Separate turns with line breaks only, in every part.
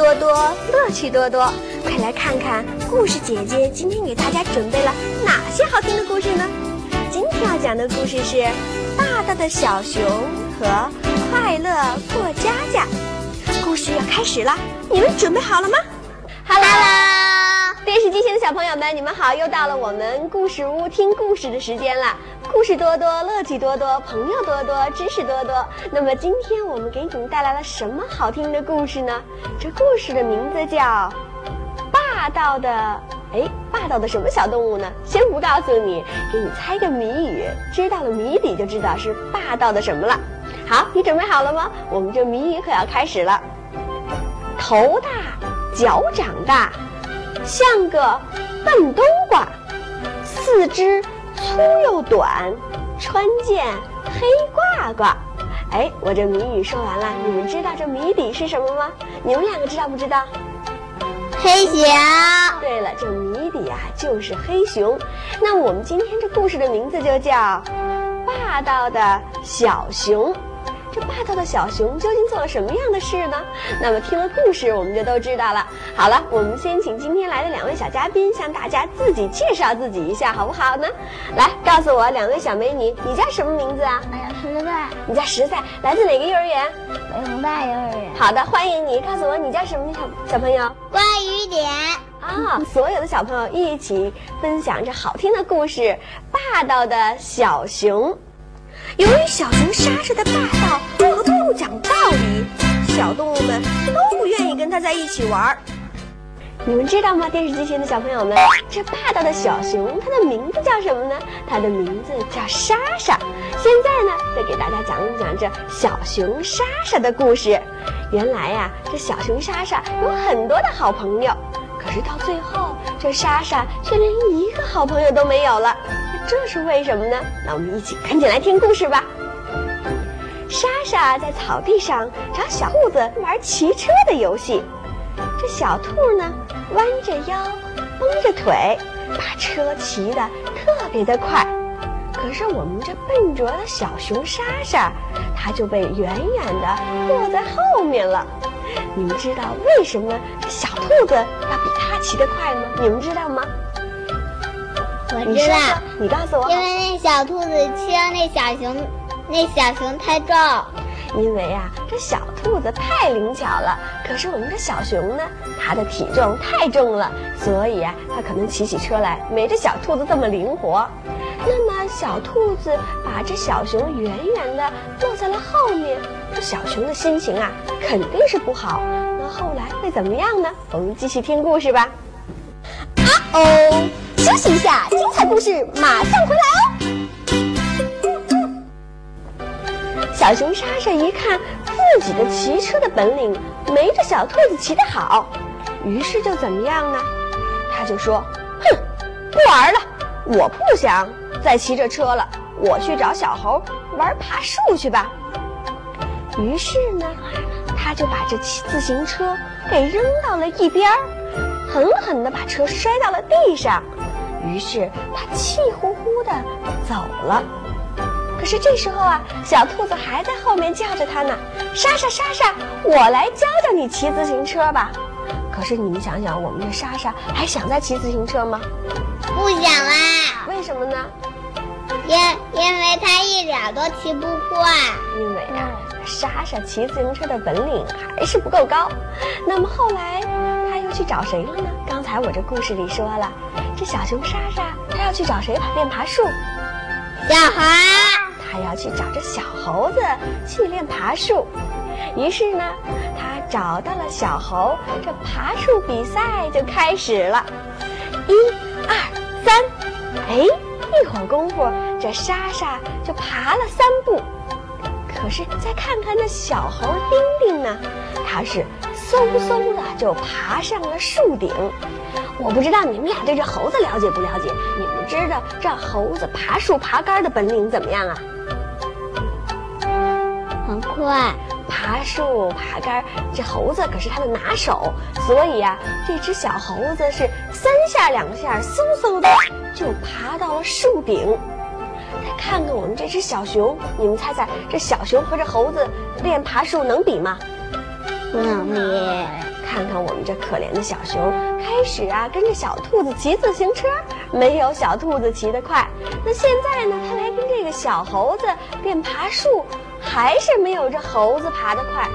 多多，乐趣多多，快来看看故事姐姐今天给大家准备了哪些好听的故事呢？今天要讲的故事是《大大的小熊和快乐过家家》。故事要开始了，你们准备好了吗？Hello，机前的小朋友们，你们好！又到了我们故事屋听故事的时间了。故事多多，乐趣多多，朋友多多，知识多多。那么今天我们给你们带来了什么好听的故事呢？这故事的名字叫《霸道的》。哎，霸道的什么小动物呢？先不告诉你，给你猜个谜语。知道了谜底就知道是霸道的什么了。好，你准备好了吗？我们这谜语可要开始了。头大，脚长大，像个笨冬瓜，四肢。粗又短，穿件黑褂褂。哎，我这谜语说完了，你们知道这谜底是什么吗？你们两个知道不知道？
黑熊。
对了，这谜底啊就是黑熊。那我们今天这故事的名字就叫《霸道的小熊》。这霸道的小熊究竟做了什么样的事呢？那么听了故事，我们就都知道了。好了，我们先请今天来的两位小嘉宾向大家自己介绍自己一下，好不好呢？来，告诉我，两位小美女，你叫什么名字啊？
我叫实在。
你叫实在，来自哪个幼儿园？
北宏大幼儿园。
好的，欢迎你。告诉我，你叫什么小小朋友？
关于点。
啊，所有的小朋友一起分享着好听的故事，霸道的小熊。由于小熊莎莎的霸道和不讲道理，小动物们都不愿意跟它在一起玩儿。你们知道吗？电视机前的小朋友们，这霸道的小熊它的名字叫什么呢？它的名字叫莎莎。现在呢，再给大家讲一讲这小熊莎莎的故事。原来呀，这小熊莎莎有很多的好朋友，可是到最后，这莎莎却连一个好朋友都没有了。这是为什么呢？那我们一起赶紧来听故事吧。莎莎在草地上找小兔子玩骑车的游戏，这小兔呢弯着腰，绷着腿，把车骑得特别的快。可是我们这笨拙的小熊莎莎，它就被远远的落在后面了。你们知道为什么小兔子要比它骑得快吗？你们知道吗？
我知道，
你告诉我。
因为那小兔子骑上那小熊，那小熊太重。
因为啊，这小兔子太灵巧了，可是我们这小熊呢，它的体重太重了，所以啊，它可能骑起车来没这小兔子这么灵活。那么小兔子把这小熊远远的落在了后面，这小熊的心情啊，肯定是不好。那后来会怎么样呢？我们继续听故事吧。啊哦。休息一下，精彩故事马上回来哦。小熊莎莎一看自己的骑车的本领没这小兔子骑得好，于是就怎么样呢？他就说：“哼，不玩了，我不想再骑这车了，我去找小猴玩爬树去吧。”于是呢，他就把这骑自行车给扔到了一边儿，狠狠地把车摔到了地上。于是他气呼呼地走了。可是这时候啊，小兔子还在后面叫着他呢：“莎莎，莎莎，我来教教你骑自行车吧。”可是你们想想，我们这莎莎还想再骑自行车吗？
不想啦。
为什么呢？
因因为他一点都骑不惯。
因为啊，莎莎骑自行车的本领还是不够高。那么后来他又去找谁了呢？刚才我这故事里说了。这小熊莎莎，它要去找谁练爬树？
小猴。
它要去找这小猴子去练爬树。于是呢，它找到了小猴，这爬树比赛就开始了。一、二、三，哎，一会儿功夫，这莎莎就爬了三步。可是再看看那小猴丁丁呢，它是嗖嗖的就爬上了树顶。我不知道你们俩对这猴子了解不了解？你们知道这猴子爬树爬杆的本领怎么样啊？
很快，
爬树爬杆，这猴子可是它的拿手，所以啊，这只小猴子是三下两下，嗖嗖的就爬到了树顶。再看看我们这只小熊，你们猜猜这小熊和这猴子练爬树能比吗？
不能比。
看看们这可怜的小熊开始啊跟着小兔子骑自行车，没有小兔子骑得快。那现在呢，它来跟这个小猴子变爬树，还是没有这猴子爬得快。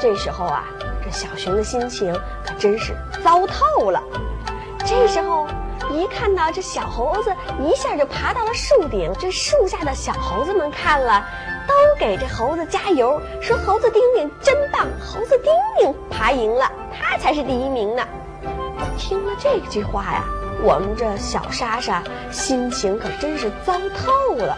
这时候啊，这小熊的心情可真是糟透了。这时候。一看到这小猴子一下就爬到了树顶，这树下的小猴子们看了，都给这猴子加油，说猴子丁丁真棒，猴子丁丁爬赢了，他才是第一名呢。听了这句话呀，我们这小莎莎心情可真是糟透了。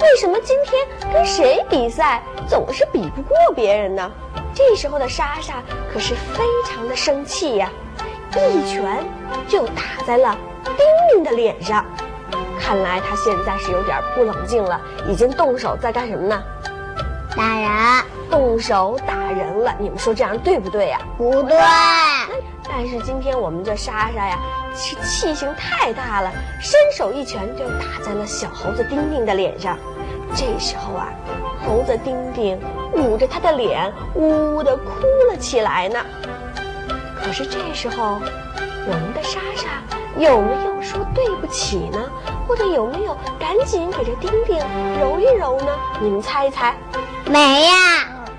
为什么今天跟谁比赛总是比不过别人呢？这时候的莎莎可是非常的生气呀，一拳就打在了。丁丁的脸上，看来他现在是有点不冷静了，已经动手在干什么呢？
打人，
动手打人了。你们说这样对不对呀？
不对。
但是今天我们这莎莎呀，是气性太大了，伸手一拳就打在了小猴子丁丁的脸上。这时候啊，猴子丁丁捂着他的脸，呜呜的哭了起来呢。可是这时候，我们的莎莎。有没有说对不起呢？或者有没有赶紧给这丁丁揉一揉呢？你们猜一猜，
没呀，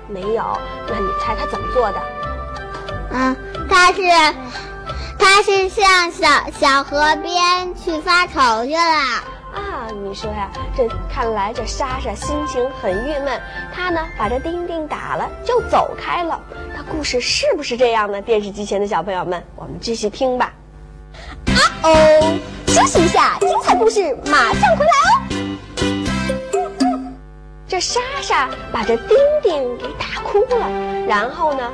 没有。那你猜他怎么做的？
嗯，他是，他是向小小河边去发愁去了。
啊，你说呀，这看来这莎莎心情很郁闷，她呢把这丁丁打了就走开了。那故事是不是这样呢？电视机前的小朋友们，我们继续听吧。哦，休息一下，精彩故事马上回来哦。这莎莎把这丁丁给打哭了，然后呢，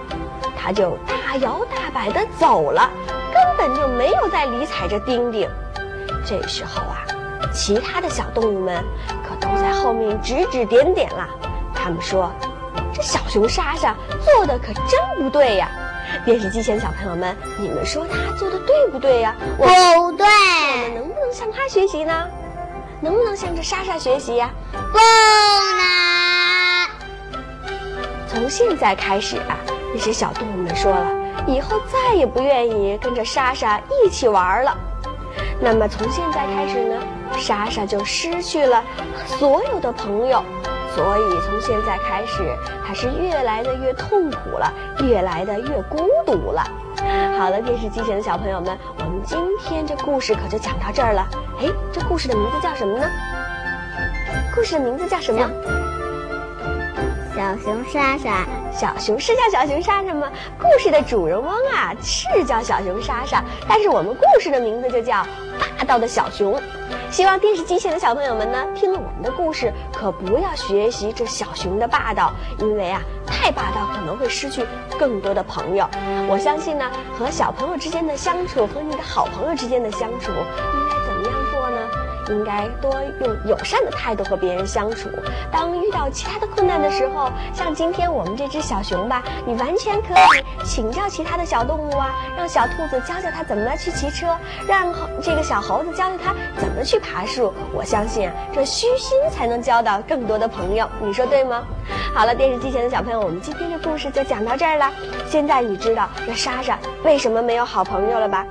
他就大摇大摆的走了，根本就没有再理睬这丁丁。这时候啊，其他的小动物们可都在后面指指点点了。他们说：“这小熊莎莎做的可真不对呀。”电视机前小朋友们，你们说他做的对不对呀？
不对。我
们能不能向他学习呢？能不能向着莎莎学习呀？
不能。
从现在开始啊，那些小动物们说了，以后再也不愿意跟着莎莎一起玩了。那么从现在开始呢，莎莎就失去了所有的朋友。所以从现在开始，他是越来的越痛苦了，越来的越孤独了。好了，电视机前的小朋友们，我们今天这故事可就讲到这儿了。哎，这故事的名字叫什么呢？故事的名字叫什么？
小熊莎莎。
小熊是叫小熊莎莎吗？故事的主人翁啊是叫小熊莎莎，但是我们故事的名字就叫霸道的小熊。希望电视机前的小朋友们呢，听了我们的故事，可不要学习这小熊的霸道，因为啊，太霸道可能会失去更多的朋友。我相信呢，和小朋友之间的相处，和你的好朋友之间的相处，应该？应该多用友善的态度和别人相处。当遇到其他的困难的时候，像今天我们这只小熊吧，你完全可以请教其他的小动物啊，让小兔子教教它怎么去骑车，让这个小猴子教教它怎么去爬树。我相信啊，这虚心才能交到更多的朋友。你说对吗？好了，电视机前的小朋友，我们今天的故事就讲到这儿了。现在你知道这莎莎为什么没有好朋友了吧？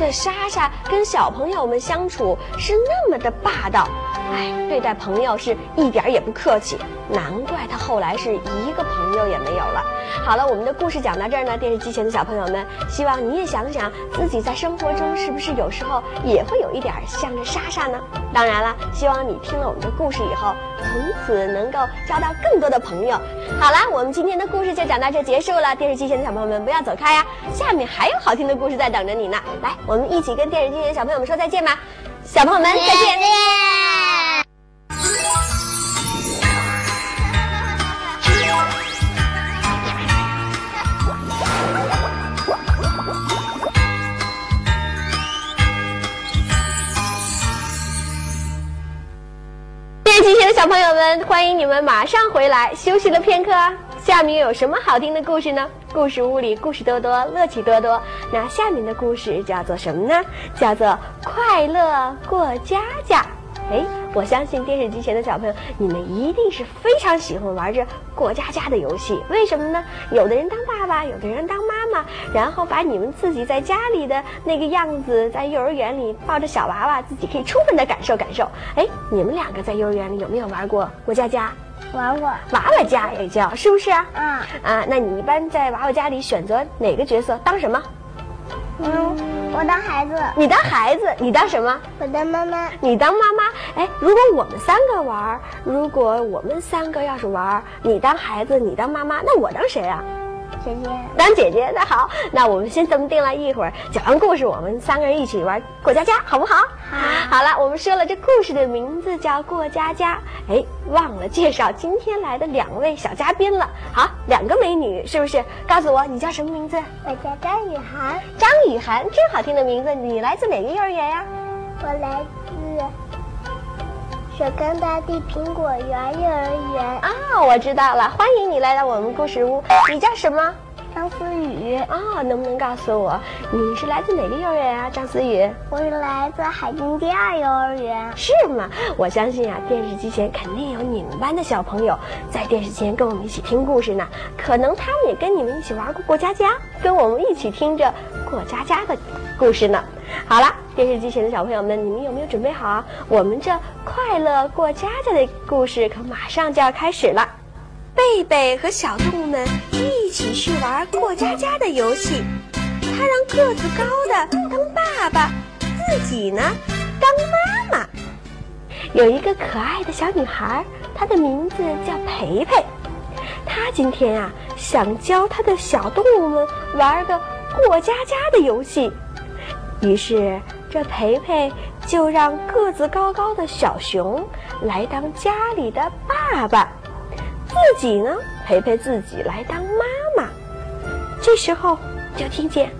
这莎莎跟小朋友们相处是那么的霸道，哎，对待朋友是一点也不客气，难怪他后来是一个朋友也没有了。好了，我们的故事讲到这儿呢，电视机前的小朋友们，希望你也想想自己在生活中是不是有时候也会有一点像着莎莎呢？当然了，希望你听了我们的故事以后，从此能够交到更多的朋友。好了，我们今天的故事就讲到这结束了。电视机前的小朋友们不要走开呀，下面还有好听的故事在等着你呢。来，我们一起跟电视机前的小朋友们说再见吧，小朋友们再见。欢迎你们马上回来，休息了片刻。下面有什么好听的故事呢？故事屋里故事多多，乐趣多多。那下面的故事叫做什么呢？叫做快乐过家家。哎，我相信电视机前的小朋友，你们一定是非常喜欢玩这过家家的游戏。为什么呢？有的人当爸爸，有的人当妈妈。妈，然后把你们自己在家里的那个样子，在幼儿园里抱着小娃娃，自己可以充分的感受感受。哎，你们两个在幼儿园里有没有玩过过家家？
玩过。
娃娃家也叫，是不是啊？
嗯。
啊，那你一般在娃娃家里选择哪个角色当什么？
嗯，我当孩子。
你当孩子，你当什么？
我当妈妈。
你当妈妈。哎，如果我们三个玩，如果我们三个要是玩，你当孩子，你当妈妈，那我当谁啊？
姐姐。
当姐姐。那好，那我们先这么定了。一会儿讲完故事，我们三个人一起玩过家家，好不好？
好。
好了，我们说了，这故事的名字叫过家家。哎，忘了介绍今天来的两位小嘉宾了。好，两个美女，是不是？告诉我，你叫什么名字？
我叫张雨涵。
张雨涵，真好听的名字。你来自哪个幼儿园呀？
我来自首钢大地苹果园幼儿园。
啊，我知道了，欢迎你来到我们故事屋。你叫什么？
张思雨
啊，能不能告诉我你是来自哪个幼儿园啊？张思雨，
我是来自海滨第二幼儿园。
是吗？我相信啊，电视机前肯定有你们班的小朋友在电视前跟我们一起听故事呢。可能他们也跟你们一起玩过过家家，跟我们一起听着过家家的故事呢。好了，电视机前的小朋友们，你们有没有准备好？我们这快乐过家家的故事可马上就要开始了。贝贝和小动物们一起去玩过家家的游戏，他让个子高的当爸爸，自己呢当妈妈。有一个可爱的小女孩，她的名字叫培培。她今天呀想教她的小动物们玩个过家家的游戏，于是这培培就让个子高高的小熊来当家里的爸爸。自己呢，培培自己来当妈妈。这时候，就听见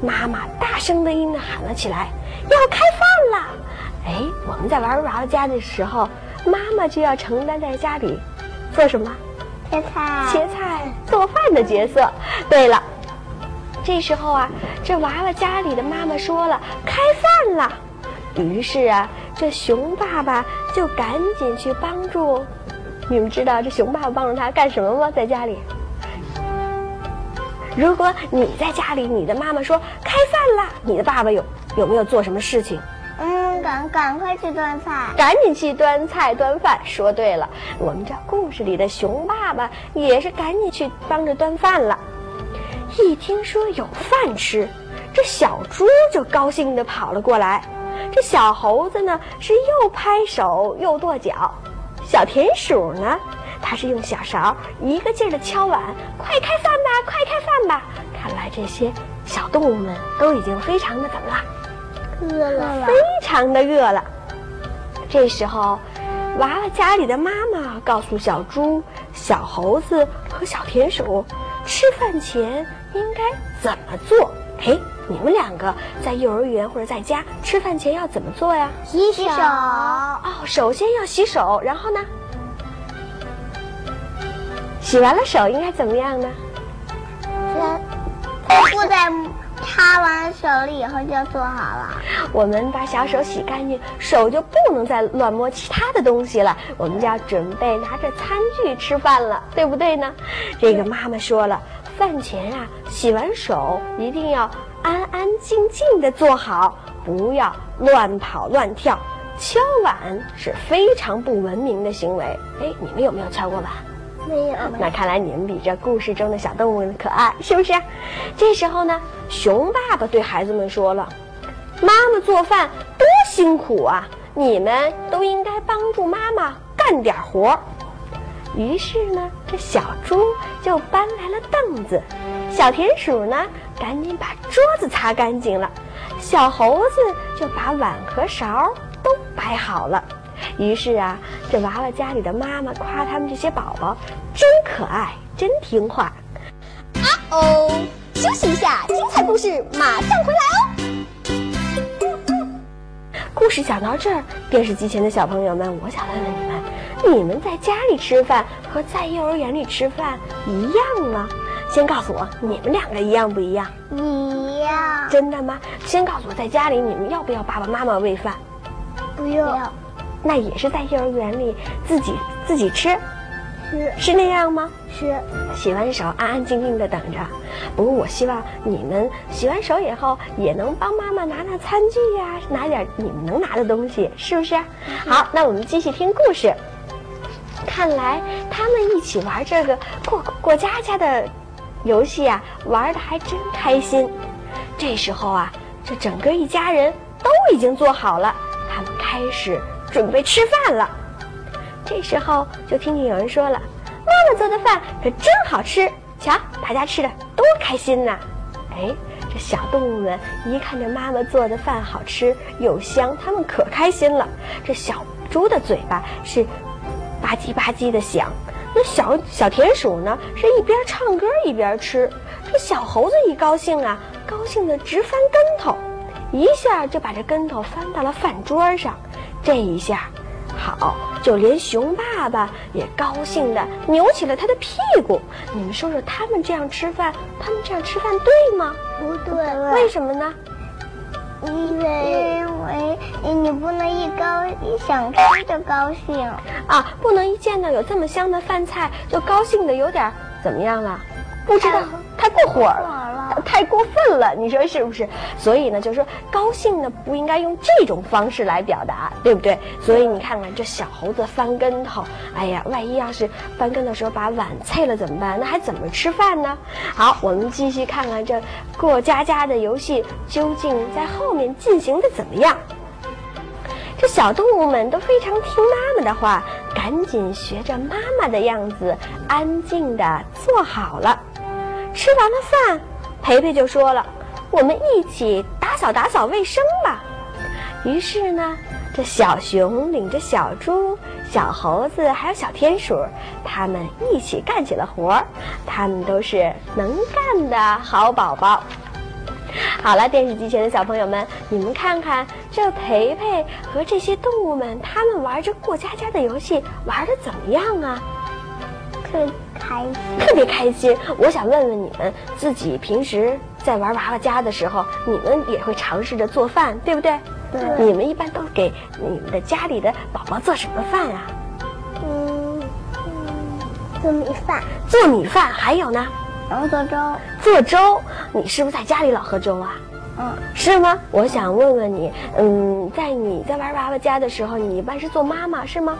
妈妈大声的应喊了起来：“要开饭了！”哎，我们在玩娃娃家的时候，妈妈就要承担在家里做什么？
切菜、
切菜、做饭的角色。对了，这时候啊，这娃娃家里的妈妈说了：“开饭了！”于是啊，这熊爸爸就赶紧去帮助。你们知道这熊爸爸帮助他干什么吗？在家里，如果你在家里，你的妈妈说开饭了，你的爸爸有有没有做什么事情？
嗯，赶赶快去端菜，
赶紧去端菜端饭。说对了，我们这故事里的熊爸爸也是赶紧去帮着端饭了。一听说有饭吃，这小猪就高兴地跑了过来，这小猴子呢是又拍手又跺脚。小田鼠呢？它是用小勺一个劲儿地敲碗，快开饭吧，快开饭吧！看来这些小动物们都已经非常的怎么
了？饿了，
非常的饿了。这时候，娃娃家里的妈妈告诉小猪、小猴子和小田鼠，吃饭前应该怎么做？哎，你们两个在幼儿园或者在家吃饭前要怎么做呀？
洗手
哦，首先要洗手，然后呢？洗完了手应该怎么样呢？
先不在擦完手了以后就做好了。
我们把小手洗干净，手就不能再乱摸其他的东西了。我们就要准备拿着餐具吃饭了，对不对呢？这个妈妈说了。饭前啊，洗完手一定要安安静静的坐好，不要乱跑乱跳。敲碗是非常不文明的行为。哎，你们有没有敲过碗？
没有。
那看来你们比这故事中的小动物可爱，是不是？这时候呢，熊爸爸对孩子们说了：“妈妈做饭多辛苦啊，你们都应该帮助妈妈干点活。”于是呢，这小猪就搬来了凳子，小田鼠呢赶紧把桌子擦干净了，小猴子就把碗和勺都摆好了。于是啊，这娃娃家里的妈妈夸他们这些宝宝真可爱，真听话。啊哦，休息一下，精彩故事马上回来哦。故事讲到这儿，电视机前的小朋友们，我想问问你们。你们在家里吃饭和在幼儿园里吃饭一样吗？先告诉我，你们两个一样不一样？
一样。
真的吗？先告诉我，在家里你们要不要爸爸妈妈喂饭？
不用。
那也是在幼儿园里自己自己吃。
是
是那样吗？
是，
洗完手安安静静的等着。不过我希望你们洗完手以后也能帮妈妈拿拿餐具呀，拿点你们能拿的东西，是不是？好，那我们继续听故事。看来他们一起玩这个过过家家的游戏啊，玩的还真开心。这时候啊，这整个一家人都已经做好了，他们开始准备吃饭了。这时候就听见有人说了：“妈妈做的饭可真好吃，瞧大家吃的多开心呐！”哎，这小动物们一看这妈妈做的饭好吃又香，他们可开心了。这小猪的嘴巴是吧唧吧唧的响，那小小田鼠呢是一边唱歌一边吃。这小猴子一高兴啊，高兴的直翻跟头，一下就把这跟头翻到了饭桌上。这一下，好，就连熊爸爸也高兴的扭起了他的屁股。你们说说，他们这样吃饭，他们这样吃饭对吗？
不对，
为什么呢？
因为因为你不能一高一想吃就高兴
啊，不能一见到有这么香的饭菜就高兴的有点怎么样了？不知道，太过火了，太过分了，你说是不是？所以呢，就是说高兴呢不应该用这种方式来表达，对不对？所以你看看这小猴子翻跟头，哎呀，万一要是翻跟头时候把碗碎了怎么办？那还怎么吃饭呢？好，我们继续看看这过家家的游戏究竟在后面进行的怎么样。这小动物们都非常听妈妈的话，赶紧学着妈妈的样子，安静的坐好了。吃完了饭，培培就说了：“我们一起打扫打扫卫生吧。”于是呢，这小熊领着小猪、小猴子还有小田鼠，他们一起干起了活儿。他们都是能干的好宝宝。好了，电视机前的小朋友们，你们看看这培培和这些动物们，他们玩着过家家的游戏，玩的怎么样啊？
看开心，
特别开心。我想问问你们，自己平时在玩娃娃家的时候，你们也会尝试着做饭，对不对？
对。
你们一般都给你们的家里的宝宝做什么饭啊？
嗯，做米饭。
做米饭，还有呢？
然后做粥。
做粥，你是不是在家里老喝粥啊？
嗯。
是吗？我想问问你，嗯，在你在玩娃娃家的时候，你一般是做妈妈是吗？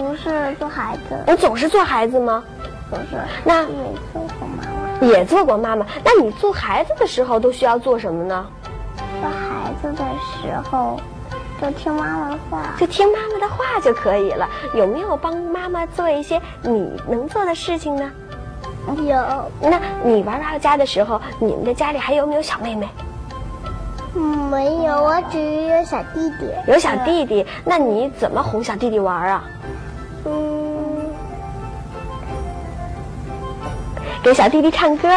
嗯，不是做孩子。
我总是做孩子吗？
不是。
那
也做过妈妈。
也做过妈妈。那你做孩子的时候都需要做什么呢？
做孩子的时候，就听妈妈的话。
就听妈妈的话就可以了。有没有帮妈妈做一些你能做的事情呢？
有。
那你玩娃娃家的时候，你们的家里还有没有小妹妹？
嗯，没有，我只有小弟弟。
有小弟弟，那你怎么哄小弟弟玩啊？
嗯，
给小弟弟唱歌，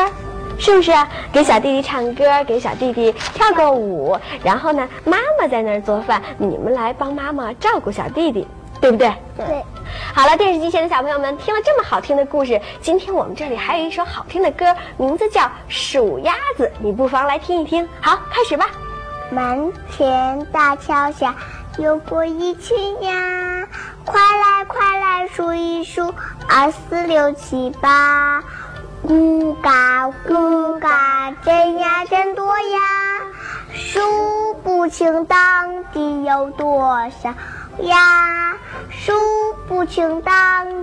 是不是？给小弟弟唱歌，给小弟弟跳个舞，然后呢，妈妈在那儿做饭，你们来帮妈妈照顾小弟弟，对不对？
对。
好了，电视机前的小朋友们，听了这么好听的故事，今天我们这里还有一首好听的歌，名字叫《数鸭子》，你不妨来听一听。好，开始吧。
门前大桥下，游过一群鸭，快来快来数一数，二四六七八，咕嘎咕嘎，真呀真多呀，数不清到底有多少鸭，数不清到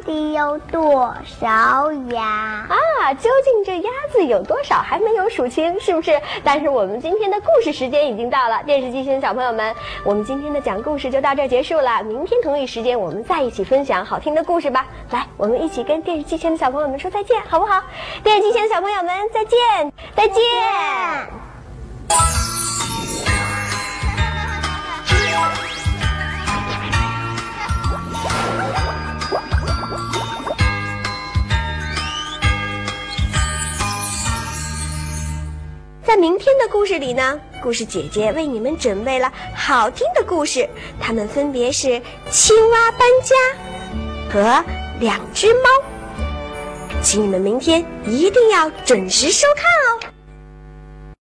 底有多少鸭
啊！究竟这鸭子有多少还没有数清，是不是？但是我们今天的故事时间已经到了，电视机前的小朋友们，我们今天的讲故事就到这儿结束了。明天同一时间我们再一起分享好听的故事吧。来，我们一起跟电视机前的小朋友们说再见，好不好？电视机前的小朋友们再见，再见。在明天的故事里呢，故事姐姐为你们准备了好听的故事，它们分别是青蛙搬家和两只猫，请你们明天一定要准时收看哦。